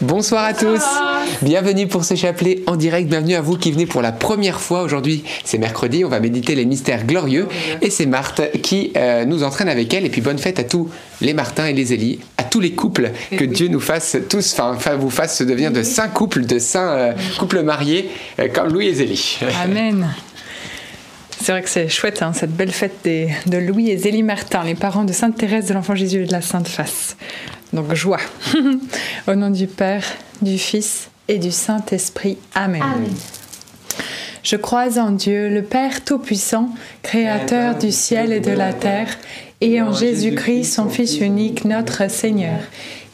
Bonsoir à tous. Bienvenue pour ce chapelet en direct. Bienvenue à vous qui venez pour la première fois. Aujourd'hui, c'est mercredi. On va méditer les mystères glorieux. Et c'est Marthe qui euh, nous entraîne avec elle. Et puis bonne fête à tous les Martins et les Élie, à tous les couples. Que Dieu nous fasse tous, enfin, vous fasse devenir de saints couples, de saints euh, couples mariés euh, comme Louis et Zélie. Amen. C'est vrai que c'est chouette, hein, cette belle fête de Louis et Zélie Martin, les parents de Sainte Thérèse de l'Enfant Jésus et de la Sainte Face. Donc joie. Au nom du Père, du Fils et du Saint-Esprit. Amen. Je crois en Dieu, le Père Tout-Puissant, Créateur du ciel et de la terre, et en Jésus-Christ, son Fils unique, notre Seigneur,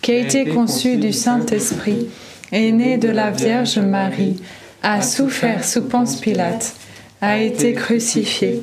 qui a été conçu du Saint-Esprit, est né de la Vierge Marie, a souffert sous Ponce Pilate, a été crucifié,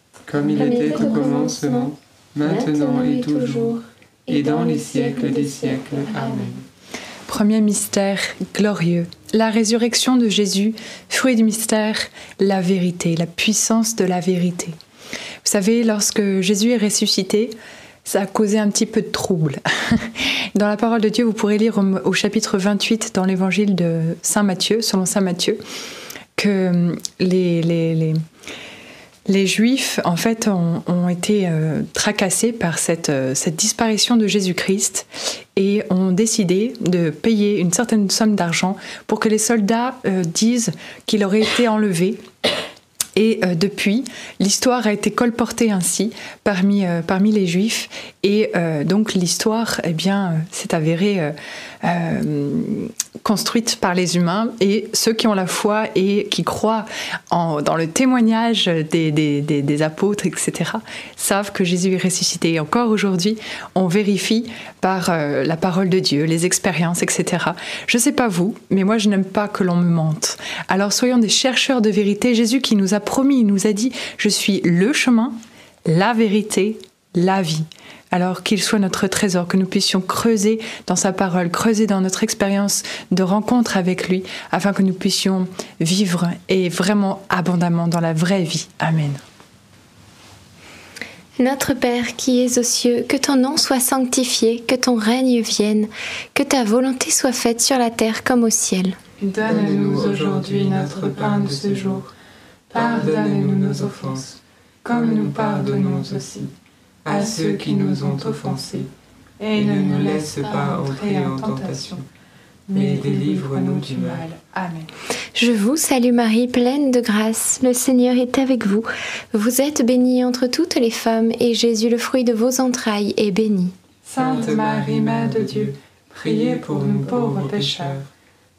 Comme il était au commencement, maintenant et toujours et dans les siècles des siècles. Amen. Premier mystère glorieux, la résurrection de Jésus, fruit du mystère, la vérité, la puissance de la vérité. Vous savez, lorsque Jésus est ressuscité, ça a causé un petit peu de trouble. Dans la parole de Dieu, vous pourrez lire au, chapitre 28 dans l'évangile de Saint Matthieu, selon Saint Matthieu, que les, les les Juifs, en fait, ont, été euh, tracassés par euh, cette, disparition de Jésus-Christ et ont décidé de payer une certaine somme d'argent pour que les soldats euh, disent qu'il aurait été enlevé. Et depuis, l'histoire a été colportée ainsi parmi, parmi les Juifs. Et donc l'histoire, eh bien, s'est avérée construite par les humains et ceux qui ont la foi et qui croient en, dans le témoignage des, des, apôtres, etc., savent que Jésus est ressuscité. Et encore aujourd'hui, on vérifie par euh, la parole de Dieu, les expériences, etc. Je ne sais pas vous, mais moi je n'aime pas que l'on me mente. Alors soyons des chercheurs de vérité. Jésus qui nous a promis, nous a dit, je suis le chemin, la vérité, la vie alors qu'il soit notre trésor, que nous puissions creuser dans sa parole, creuser dans notre expérience de rencontre avec lui, afin que nous puissions vivre et vraiment abondamment dans la vraie vie. Amen. Notre Père qui es aux cieux, que ton nom soit sanctifié, que ton règne vienne, que ta volonté soit faite sur la terre comme au ciel. Donne-nous aujourd'hui notre pain de ce jour. Pardonne-nous nos offenses, comme nous pardonnons aussi à ceux qui nous ont offensés, et ne nous laisse pas entrer en tentation, mais délivre-nous du mal. Amen. Je vous salue Marie, pleine de grâce, le Seigneur est avec vous. Vous êtes bénie entre toutes les femmes, et Jésus, le fruit de vos entrailles, est béni. Sainte Marie, Mère de Dieu, priez pour nous pauvres pécheurs,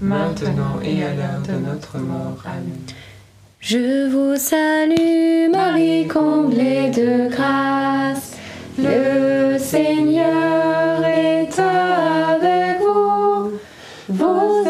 maintenant et à l'heure de notre mort. Amen. Je vous salue Marie, comblée de grâce. Le Seigneur est avec vous. Vous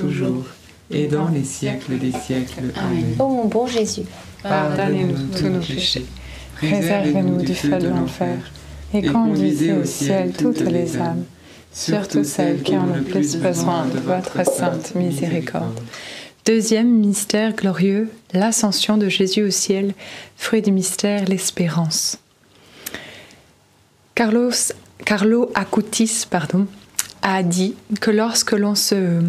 toujours, et dans les siècles des siècles. Amen. Ô mon bon Jésus, Pardonnez-nous tous nos péchés, réservez-nous du feu de l'enfer, et conduisez au ciel toutes les âmes, surtout celles qui ont le plus besoin de votre sainte miséricorde. Deuxième mystère glorieux, l'ascension de Jésus au ciel, fruit du mystère, l'espérance. Carlos, Carlo Acutis pardon, a dit que lorsque l'on se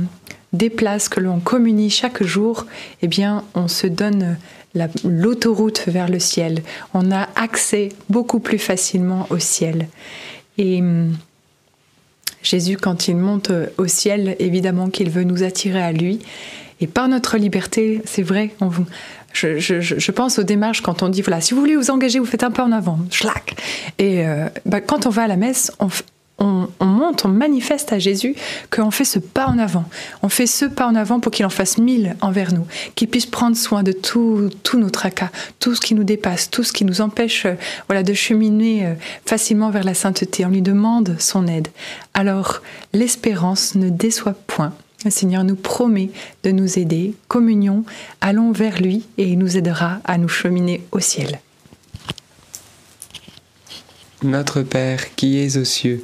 déplace, que l'on communie chaque jour, eh bien, on se donne la- l'autoroute vers le ciel. On a accès beaucoup plus facilement au ciel. Et hum, Jésus, quand il monte au ciel, évidemment qu'il veut nous attirer à lui. Et par notre liberté, c'est vrai, je, pense aux démarches quand on dit, voilà, si vous voulez vous engager, vous faites un pas en avant, schlac. Et euh, bah, quand on va à la messe, on, on- on monte, on manifeste à Jésus qu'on fait ce pas en avant. On fait ce pas en avant pour qu'il en fasse mille envers nous, qu'il puisse prendre soin de tout, tout nos tracas, tout ce qui nous dépasse, tout ce qui nous empêche euh, voilà, de cheminer euh, facilement vers la sainteté. On lui demande son aide. Alors, l'espérance ne déçoit point. Le Seigneur nous promet de nous aider. Communion, allons vers lui et il nous aidera à nous cheminer au ciel. Notre Père qui es aux cieux,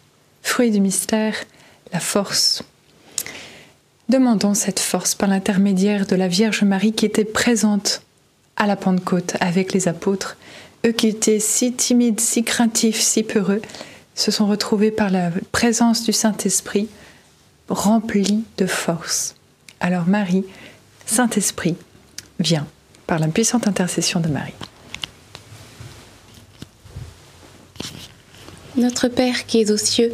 Fruit du mystère, la force. Demandons cette force par l'intermédiaire de la Vierge Marie qui était présente à la Pentecôte avec les apôtres. Eux qui étaient si timides, si craintifs, si peureux, se sont retrouvés par la présence du Saint-Esprit remplis de force. Alors Marie, Saint-Esprit, viens par la puissante intercession de Marie. Notre Père qui es aux cieux,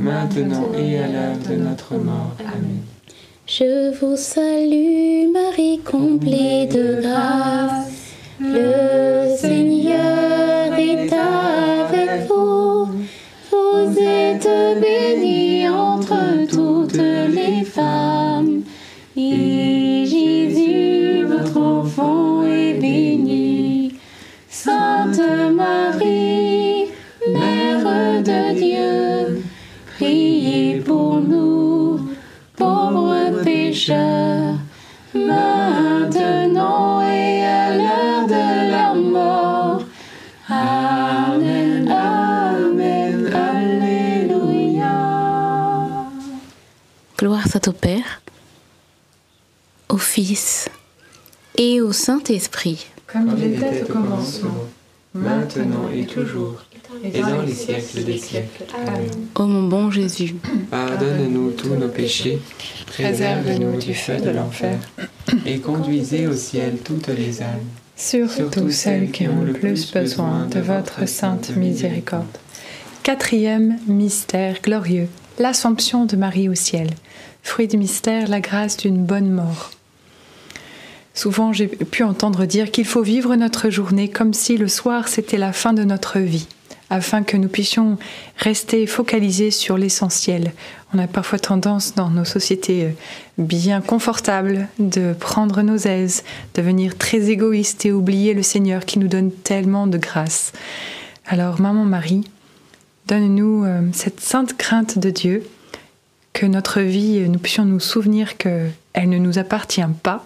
maintenant et à l'heure de notre mort. Amen. Je vous salue Marie, comblée de grâce. Péchés, préserve-nous du feu de l'enfer, et conduisez au ciel toutes les âmes, Surtout celles qui ont le plus besoin de votre sainte miséricorde. Quatrième mystère glorieux, l'Assomption de Marie au ciel. Fruit du mystère, la grâce d'une bonne mort. Souvent, j'ai pu entendre dire qu'il faut vivre notre journée comme si le soir c'était la fin de notre vie, afin que nous puissions rester focalisés sur l'essentiel. On a parfois tendance dans nos sociétés euh, bien confortables de prendre nos aises, devenir très égoïstes et oublier le Seigneur qui nous donne tellement de grâce. Alors, Maman Marie, donne-nous euh, cette sainte crainte de Dieu, que notre vie, euh, nous puissions nous souvenir qu'elle ne nous appartient pas,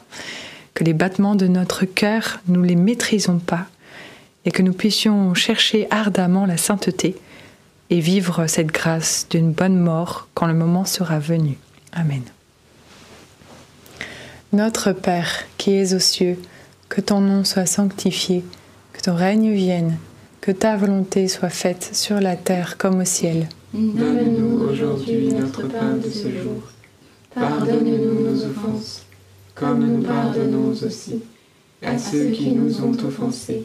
que les battements de notre cœur, nous les maîtrisons pas, et que nous puissions chercher ardemment la sainteté et vivre cette grâce d'une bonne mort quand le moment sera venu. Amen. Notre Père qui es aux cieux, que ton nom soit sanctifié, que ton règne vienne, que ta volonté soit faite sur la terre comme au ciel. Donne-nous aujourd'hui notre pain de ce jour. Pardonne-nous nos offenses, comme nous pardonnons aussi à ceux qui nous ont offensés.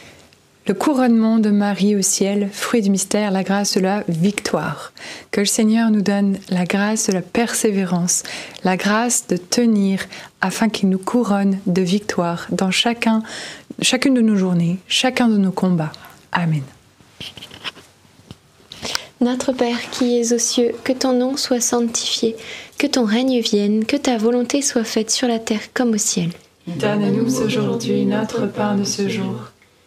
le couronnement de Marie au ciel, fruit du mystère, la grâce de la victoire. Que le Seigneur nous donne la grâce de la persévérance, la grâce de tenir afin qu'il nous couronne de victoire dans chacun, chacune de nos journées, chacun de nos combats. Amen. Notre Père qui es aux cieux, que ton nom soit sanctifié, que ton règne vienne, que ta volonté soit faite sur la terre comme au ciel. Donne-nous aujourd'hui notre pain de ce jour.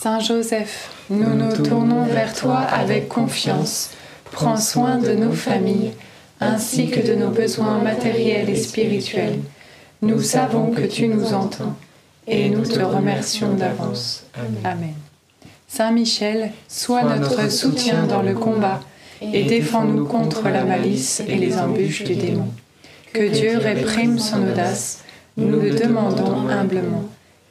Saint Joseph, Nous nous tournons vers toi avec confiance. Prends soin de nos familles, ainsi que de nos besoins matériels et spirituels. Nous savons que tu nous entends, et nous te remercions d'avance. Amen. Saint Michel, Sois notre soutien dans le combat, et défends-nous contre la malice et les embûches du démon. Que Dieu réprime son audace, nous le demandons humblement.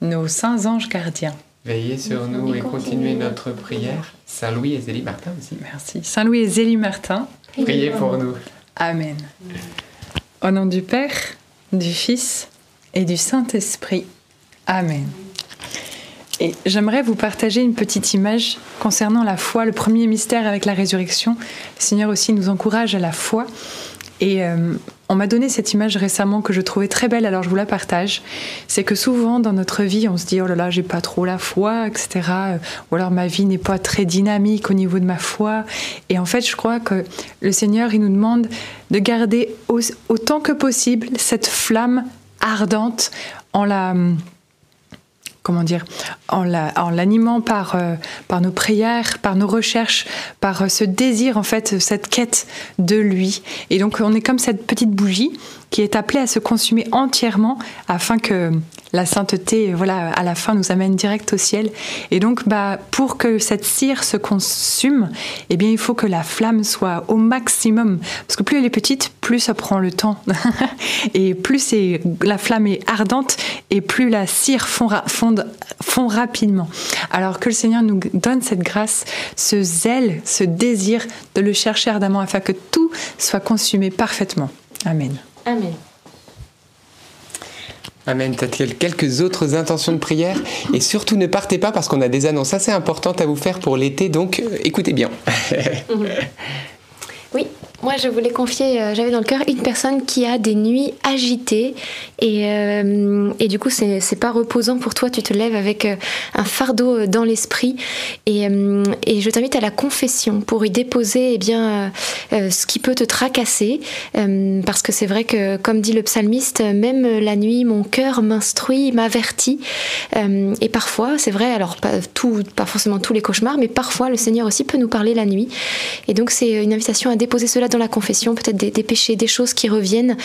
Nos saints anges gardiens. Veillez sur nous et continuez notre prière. Saint Louis et Zélie Martin aussi. Merci. Saint Louis et Zélie Martin, Priez pour nous. Amen. Au nom du Père, du Fils et du Saint-Esprit. Amen. Et j'aimerais vous partager une petite image concernant la foi, le premier mystère avec la résurrection. Le Seigneur aussi nous encourage à la foi. Et euh, on m'a donné cette image récemment que je trouvais très belle, alors je vous la partage. C'est que souvent dans notre vie, on se dit oh là là, j'ai pas trop la foi, etc. Ou alors ma vie n'est pas très dynamique au niveau de ma foi. Et en fait, je crois que le Seigneur, il nous demande de garder au- autant que possible cette flamme ardente en la comment dire, en l'animant par, par nos prières, par nos recherches, par ce désir, en fait, cette quête de lui. Et donc, on est comme cette petite bougie qui est appelée à se consumer entièrement afin que la sainteté, voilà, à la fin nous amène direct au ciel. Et donc, bah, pour que cette cire se consume, eh bien, il faut que la flamme soit au maximum. Parce que plus elle est petite, plus ça prend le temps. et plus la flamme est ardente, et plus la cire fond, fond rapidement. Alors que le Seigneur nous donne cette grâce, ce zèle, ce désir de le chercher ardemment afin que tout soit consumé parfaitement. Amen. Amen. Amen. Peut-être quelques autres intentions de prière. Et surtout, ne partez pas parce qu'on a des annonces assez importantes à vous faire pour l'été. Donc, euh, écoutez bien. oui, moi, je voulais confier, euh, j'avais dans le cœur une personne qui a des nuits agitées et, euh, et du coup, c'est, c'est pas reposant pour toi. Tu te lèves avec euh, un fardeau dans l'esprit et, et je t'invite à la confession pour y déposer eh bien, ce qui peut te tracasser parce que c'est vrai que, comme dit le psalmiste, même la nuit, mon cœur m'instruit, m'avertit et parfois, c'est vrai, alors pas, tout, pas forcément tous les cauchemars, mais parfois le Seigneur aussi peut nous parler la nuit et donc c'est une invitation à déposer cela dans la confession, peut-être des, péchés, des choses qui reviennent,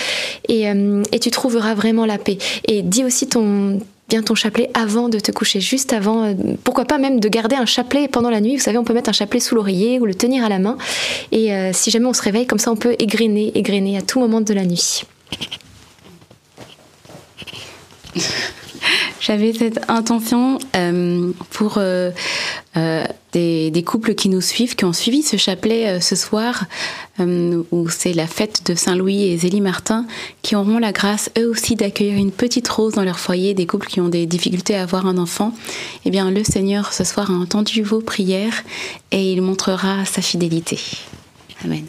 euh, et, tu trouveras vraiment la paix. Et dis aussi ton bien ton chapelet avant de te coucher, juste avant. Euh, pourquoi pas même de garder un chapelet pendant la nuit. Vous savez, on peut mettre un chapelet sous l'oreiller ou le tenir à la main. Et euh, si jamais on se réveille, comme ça, on peut égrener, égrener à tout moment de la nuit. J'avais cette intention pour des, couples qui nous suivent, qui ont suivi ce chapelet euh, ce soir, euh, où c'est la fête de Saint-Louis et Zélie Martin, qui auront la grâce eux aussi d'accueillir une petite rose dans leur foyer, des couples qui ont des difficultés à avoir un enfant. Eh bien, le Seigneur ce soir a entendu vos prières et il montrera sa fidélité. Amen.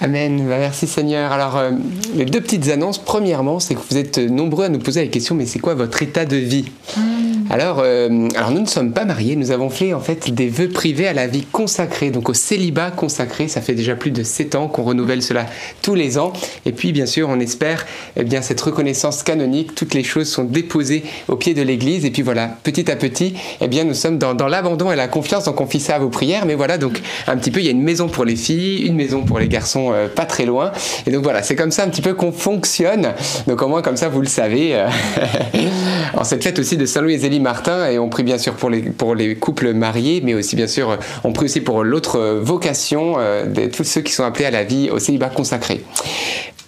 Amen. Merci Seigneur. Alors, euh, les deux petites annonces. Premièrement, c'est que vous êtes nombreux à nous poser la question, mais c'est quoi votre état de vie? Alors, euh, alors, nous ne sommes pas mariés. Nous avons fait en fait des vœux privés à la vie consacrée, donc au célibat consacré. Ça fait déjà plus de sept ans qu'on renouvelle cela tous les ans. Et puis, bien sûr, on espère eh bien cette reconnaissance canonique. Toutes les choses sont déposées au pied de l'Église. Et puis voilà, petit à petit, eh bien, nous sommes dans, l'abandon et la confiance. Donc, on fit ça à vos prières. Mais voilà, donc un petit peu, il y a une maison pour les filles, une maison pour les garçons euh, pas très loin. Et donc voilà, c'est comme ça un petit peu qu'on fonctionne. Donc au moins comme ça, vous le savez. Euh, en cette fête aussi de Saint-Louis et Martin, et on prie bien sûr pour les, pour les couples mariés, mais aussi bien sûr, on prie aussi pour l'autre vocation euh, de tous ceux qui sont appelés à la vie au célibat consacré.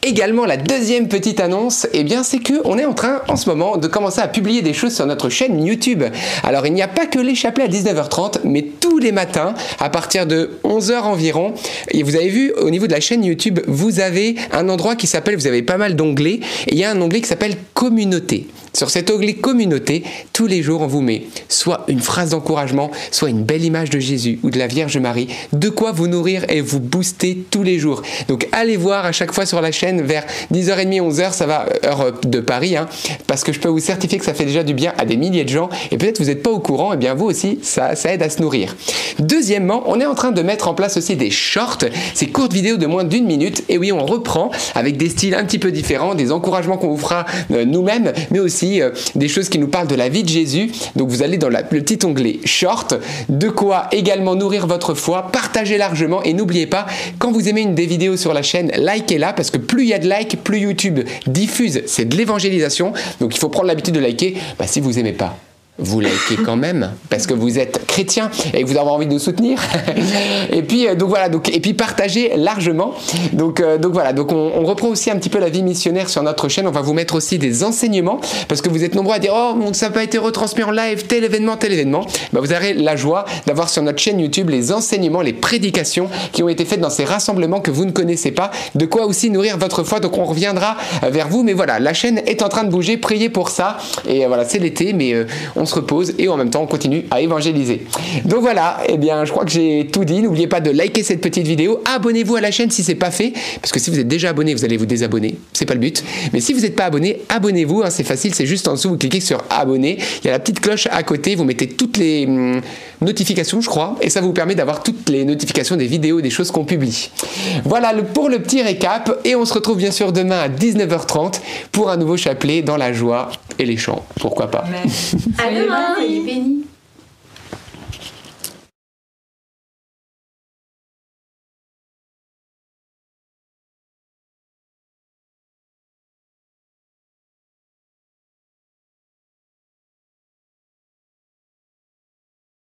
Également, la deuxième petite annonce, eh bien, c'est que on est en train, en ce moment, de commencer à publier des choses sur notre chaîne YouTube. Alors, il n'y a pas que les à 19h30, mais tous les matins, à partir de 11h environ. Et vous avez vu, au niveau de la chaîne YouTube, vous avez un endroit qui s'appelle, vous avez pas mal d'onglets, et il y a un onglet qui s'appelle Communauté. Sur cet onglet communauté, tous les jours, on vous met soit une phrase d'encouragement, soit une belle image de Jésus ou de la Vierge Marie, de quoi vous nourrir et vous booster tous les jours. Donc allez voir à chaque fois sur la chaîne vers 10h30, 11h, ça va, heure de Paris, hein, parce que je peux vous certifier que ça fait déjà du bien à des milliers de gens et peut-être vous n'êtes pas au courant, et bien vous aussi, ça, ça aide à se nourrir. Deuxièmement, on est en train de mettre en place aussi des shorts, ces courtes vidéos de moins d'une minute, et oui, on reprend avec des styles un petit peu différents, des encouragements qu'on vous fera euh, nous-mêmes, mais aussi euh, des choses qui nous parlent de la vie de Jésus. Donc vous allez dans le petit onglet Short, de quoi également nourrir votre foi, partagez largement et n'oubliez pas, quand vous aimez une des vidéos sur la chaîne, likez-la parce que plus il y a de likes, plus YouTube diffuse, c'est de l'évangélisation. Donc il faut prendre l'habitude de liker. Bah, si vous aimez pas, vous likez quand même parce que vous êtes chrétien et que vous avez envie de nous soutenir. et puis euh, donc voilà donc et puis partagez largement. Donc euh, donc voilà donc on, reprend aussi un petit peu la vie missionnaire sur notre chaîne. On va vous mettre aussi des enseignements parce que vous êtes nombreux à dire oh ça n'a pas été retransmis en live tel événement tel événement. Bah, vous aurez la joie d'avoir sur notre chaîne YouTube les enseignements, les prédications qui ont été faites dans ces rassemblements que vous ne connaissez pas. De quoi aussi nourrir votre foi. Donc on reviendra euh, vers vous. Mais voilà la chaîne est en train de bouger. Priez pour ça. Et voilà c'est l'été mais on se repose et en même temps on continue à évangéliser. Donc voilà, et eh bien je crois que j'ai tout dit. N'oubliez pas de liker cette petite vidéo, abonnez-vous à la chaîne si c'est pas fait, parce que si vous êtes déjà abonné, vous allez vous désabonner, c'est pas le but. Mais si vous n'êtes pas abonné, abonnez-vous, hein, c'est facile, c'est juste en dessous, vous cliquez sur abonner, il y a la petite cloche à côté, vous mettez toutes les hum, notifications, je crois, et ça vous permet d'avoir toutes les notifications des vidéos, des choses qu'on publie. Voilà pour le petit récap, et on se retrouve bien sûr demain à 19h30 pour un nouveau chapelet dans la joie et les chants, pourquoi pas? À demain. Soyez bénis.